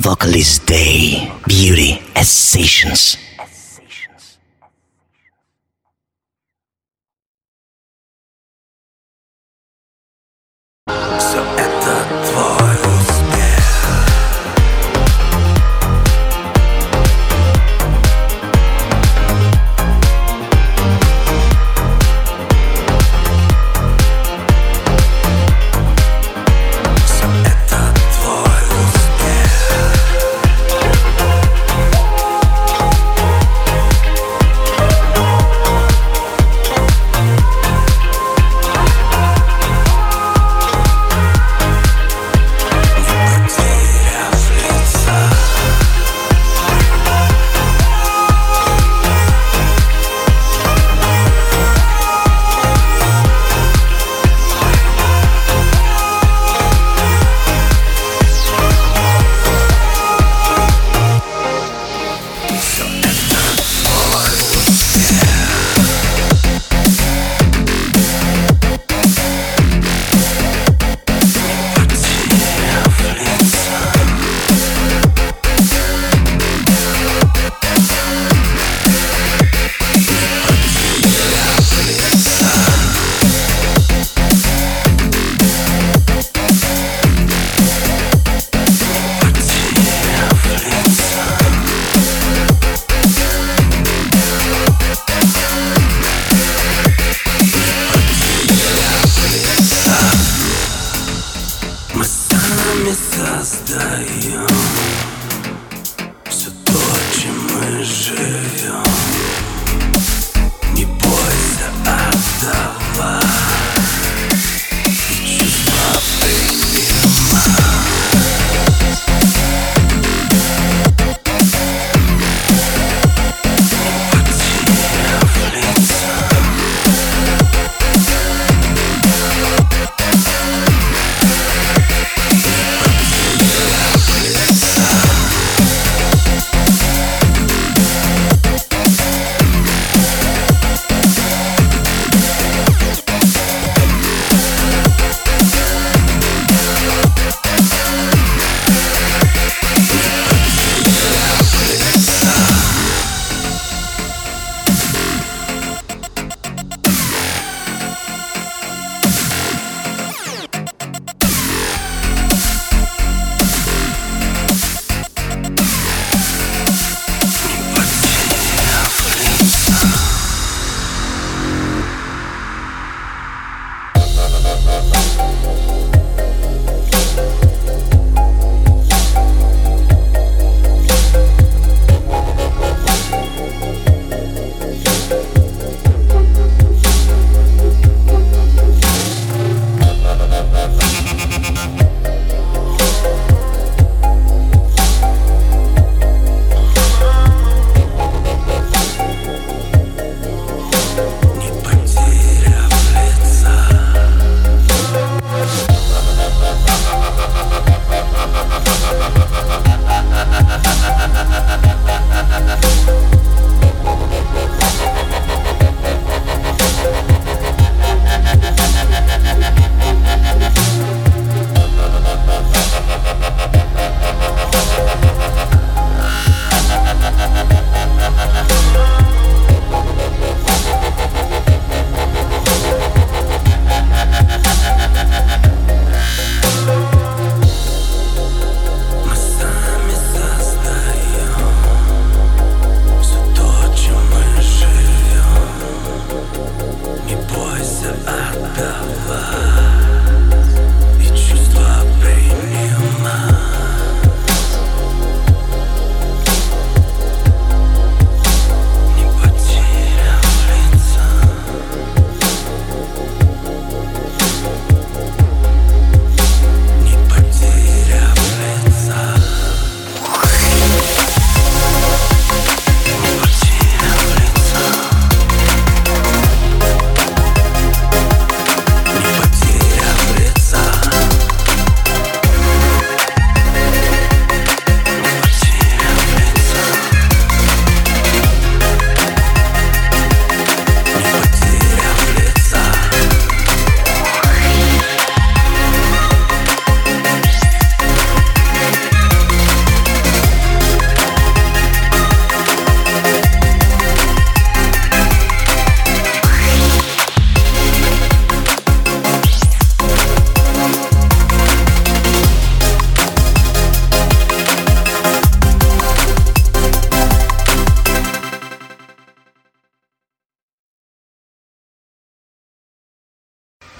Vocalist Day Beauty as Sessions. So at the floor. Все то, чем мы живем Не бойся отдавать i Ha ha ha.